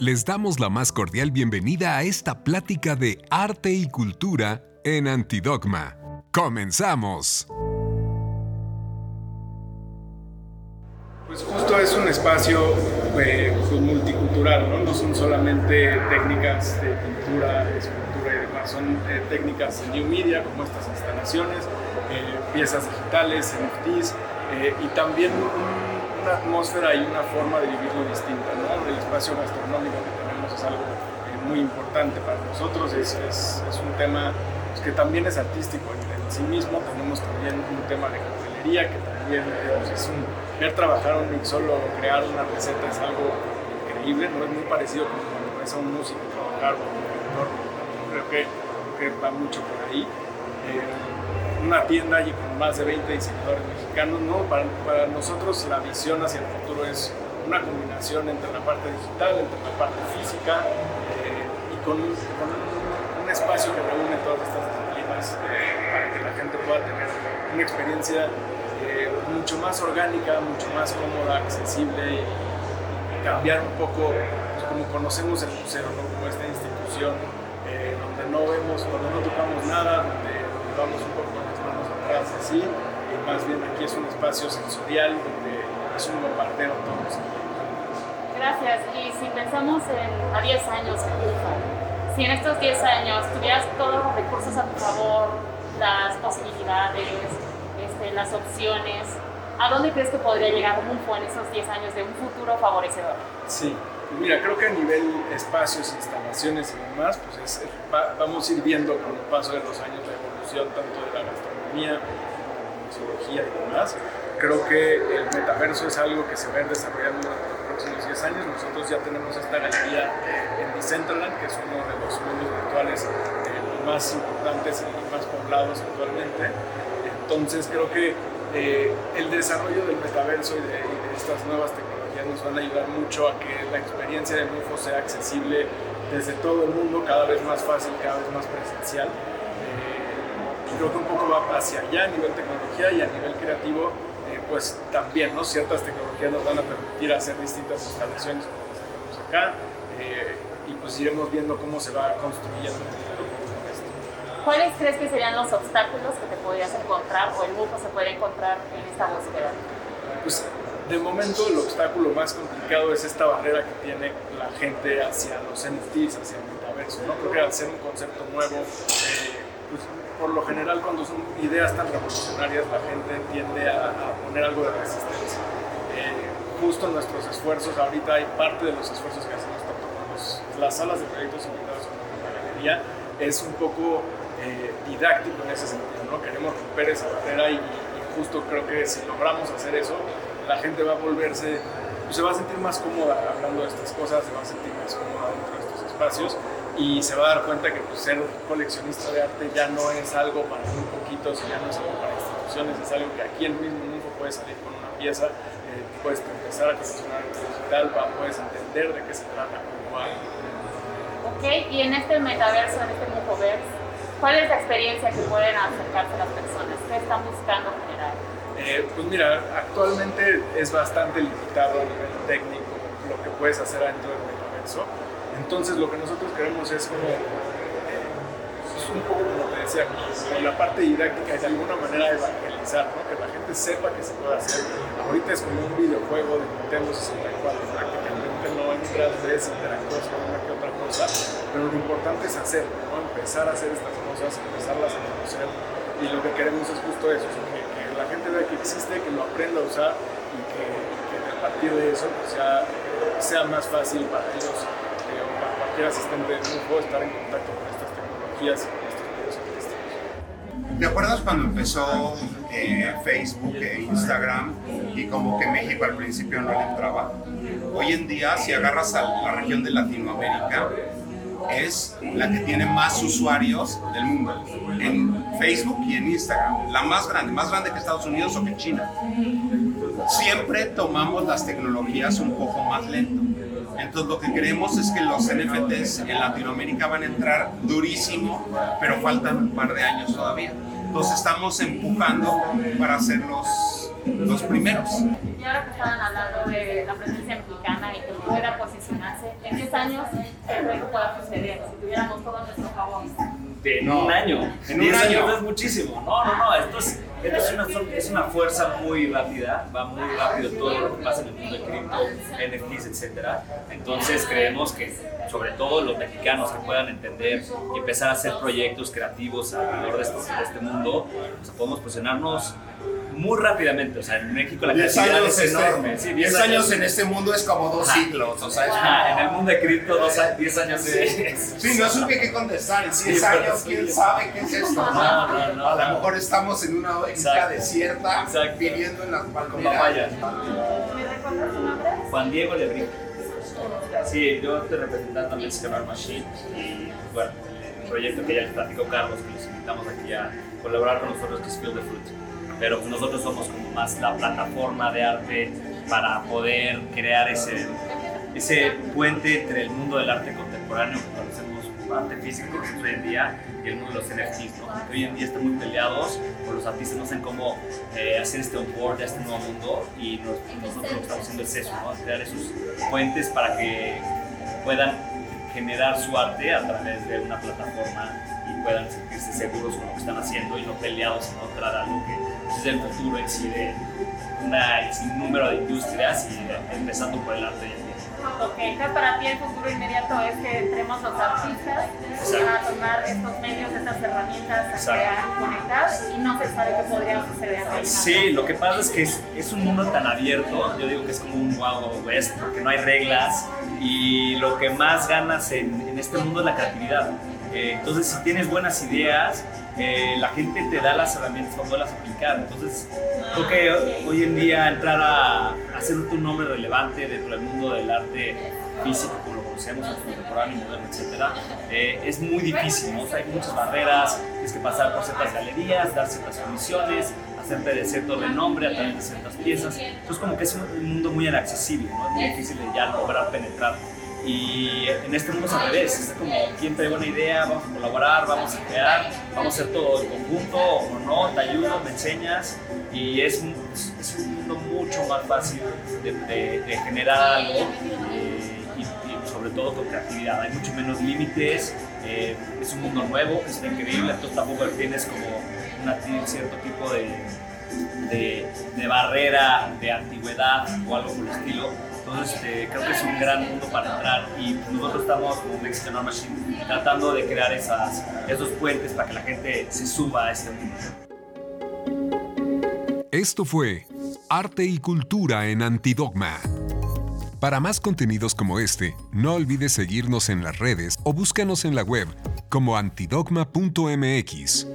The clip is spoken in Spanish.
Les damos la más cordial bienvenida a esta plática de arte y cultura en Antidogma. ¡Comenzamos! Pues justo es un espacio eh, pues, multicultural, ¿no? No son solamente técnicas de pintura, escultura y demás, son eh, técnicas de new media como estas instalaciones, eh, piezas digitales, NFTs y también una atmósfera y una forma de vivirlo distinta. ¿no? El espacio gastronómico que tenemos es algo eh, muy importante para nosotros, es, es, es un tema pues, que también es artístico en, sí mismo, tenemos también un tema de cartelería que también es un, ver trabajar un mixólogo, crear una receta es algo increíble, no es muy parecido como cuando ves a un músico trabajar o un director, creo que, creo que va mucho por ahí. Eh, una tienda y con más de 20 diseñadores mexicanos, ¿no? Para, nosotros la visión hacia el futuro es una combinación entre la parte digital, entre la parte física eh, y con, un, con un, espacio que reúne todas estas disciplinas eh, para que la gente pueda tener una experiencia eh, mucho más orgánica, mucho más cómoda, accesible y, y cambiar un poco pues, como conocemos el museo, ¿no? como esta institución donde no vemos, donde no tocamos nada, donde vamos un poco así, y más bien aquí es un espacio sensorial donde es un bombardeo todos. Gracias. Y si pensamos en, a 10 años en si en estos 10 años tuvieras todos los recursos a tu favor, las posibilidades, este, las opciones, ¿a dónde crees que podría llegar UFO en esos 10 años de un futuro favorecedor? Sí, mira, creo que a nivel espacios, instalaciones y demás, pues es, vamos a ir viendo con el paso de los años la evolución tanto de la gastronomía economía, y demás. Creo que el metaverso es algo que se va a ir desarrollando durante los próximos 10 años. Nosotros ya tenemos esta galería en Decentraland, que es uno de los mundos virtuales eh, más importantes y más poblados actualmente. Entonces creo que eh, el desarrollo del metaverso y de, estas nuevas tecnologías nos van a ayudar mucho a que la experiencia de MUFO sea accesible desde todo el mundo, cada vez más fácil, cada vez más presencial creo que un poco va hacia allá a nivel tecnología y a nivel creativo, eh, pues también, ¿no? Ciertas tecnologías nos van a permitir hacer distintas instalaciones como las que tenemos acá eh, y pues iremos viendo cómo se va construyendo. ¿Cuáles crees que serían los obstáculos que te podrías encontrar o el grupo se puede encontrar en esta búsqueda? Pues de momento el obstáculo más complicado es esta barrera que tiene la gente hacia los NFTs, hacia el metaverso, ¿no? Creo que al ser un concepto nuevo, eh, pues por lo general cuando son ideas tan revolucionarias la gente tiende a, poner algo de resistencia. Eh, justo nuestros esfuerzos, ahorita hay parte de los esfuerzos que hacemos tanto con las salas de proyectos invitados como con la galería, es un poco eh, didáctico en ese sentido, ¿no? Queremos romper esa barrera y, justo creo que si logramos hacer eso, la gente va a volverse, se va a sentir más cómoda hablando de estas cosas, se va a sentir más cómoda dentro de estos espacios y se va a dar cuenta que pues, ser coleccionista de arte ya no es algo para muy poquitos, ya no es algo para instituciones, es algo que aquí en el mismo mundo puedes salir con una pieza, eh, puedes empezar a coleccionar digital, puedes entender de qué se trata, cómo va. Ok, y en este metaverso, en este Mujoverse, ¿cuál es la experiencia que pueden acercarse las personas? ¿Qué están buscando generar? Eh, pues mira, actualmente es bastante limitado a nivel técnico lo que puedes hacer dentro del metaverso entonces lo que nosotros queremos es como, es un poco como te decía, como la parte didáctica de alguna manera evangelizar, que la gente sepa que se puede hacer. Ahorita es como un videojuego de Nintendo 64, prácticamente no entras, ves, interactúas con una que otra cosa, pero lo importante es hacerlo, ¿no? empezar a hacer estas cosas, empezarlas a conocer y lo que queremos es justo eso, que, la gente vea que existe, que lo aprenda a usar y que, que a partir de eso pues, sea más fácil para ellos asistente de grupo estar en contacto con estas tecnologías y estos medios artísticos. ¿Te acuerdas cuando empezó eh, Facebook e Instagram y como que México al principio no le entraba? Hoy en día, si agarras a la región de Latinoamérica, es la que tiene más usuarios del mundo en Facebook y en Instagram. La más grande, más grande que Estados Unidos o que China. Siempre tomamos las tecnologías un poco más lento entonces lo que queremos es que los NFTs en Latinoamérica van a entrar durísimo, pero faltan un par de años todavía. Entonces estamos empujando para ser los, los primeros. Y ahora que estaban hablando de la presencia mexicana y que pueda posicionar posicionarse. ¿En 10 años qué creen que pueda suceder si tuviéramos todo a nuestro favor? En un año, en En 10 un años año. es muchísimo. No, no, no, esto es, es, una, es una fuerza muy rápida, va muy rápido todo lo que pasa en el mundo de cripto, NFTs, etcétera. Entonces creemos que sobre todo los mexicanos que puedan entender y empezar a hacer proyectos creativos alrededor de este, de este mundo, pues podemos posicionarnos muy rápidamente. O sea, en México la 10 creatividad años, es este- enorme. Sí, 10 años en este mundo es como dos Ajá. siglos, o sea, es Ajá, en el mundo de cripto, dos a- 10 años es... Sí, no supe qué contestar. En 10 Sí, años, sí. quién sabe qué es esto. No, no, no, A lo no. mejor estamos en una isla desierta, Exacto. viviendo en las palmeras. papayas. ¿Me recuerdas su nombre? Juan Diego Lebrín. Sí, yo estoy representando a Mexican Machine y bueno, el proyecto que ya les platicó Carlos, que los invitamos aquí a colaborar con nosotros, que es Field the Fruit. Pero nosotros somos como más la plataforma de arte para poder crear ese, ese puente entre el mundo del arte contemporáneo que conocemos arte físico hoy en día y el mundo de los NFTs, ¿no? hoy en día están muy peleados o los artistas no saben cómo eh, hacer este onboard a este nuevo mundo y nos- nosotros lo que estamos haciendo es eso, ¿no? crear esos puentes para que puedan generar su arte a través de una plataforma puedan sentirse seguros con lo que están haciendo y no peleados en otra algo que es el futuro en sí de una sinnúmero de industrias y eh, empezando por el arte en día. Ok, entonces para ti el futuro inmediato es que entremos los artistas Exacto. a tomar estos medios, estas herramientas, a Exacto. crear y conectar y no se sabe qué podría suceder. Sí, lo que pasa es que es, es un mundo tan abierto, yo digo que es como un Wild West, porque no hay reglas y lo que más ganas en, en este mundo es la creatividad. Eh, entonces, si tienes buenas ideas, eh, la gente te da las herramientas para poderlas aplicar. Entonces, creo que hoy en día entrar a, a hacer un nombre relevante dentro del mundo del arte físico, como lo conocemos, contemporáneo, moderno, etcétera, eh, es muy difícil, ¿no? O sea, hay muchas barreras, tienes que pasar por ciertas galerías, dar ciertas comisiones, hacerte de cierto renombre a través de ciertas piezas. Entonces, como que es un, un mundo muy inaccesible, ¿no? Es muy difícil de ya lograr penetrar. Y en este mundo es al revés, es como quien trae buena idea, vamos a colaborar, vamos a crear, vamos a hacer todo en conjunto o no, te ayudo, me enseñas. Y es, es un mundo mucho más fácil de, generar algo eh, y, sobre todo con creatividad, hay mucho menos límites, eh, es un mundo nuevo, está increíble, entonces tampoco tienes como una, un cierto tipo de, de barrera de antigüedad o algo por el estilo. Entonces este, creo que es un gran mundo para entrar y nosotros estamos como Mexican Art Machine tratando de crear esas, esos puentes para que la gente se suba a este mundo. Esto fue Arte y Cultura en Antidogma. Para más contenidos como este, no olvides seguirnos en las redes o búscanos en la web como antidogma.mx.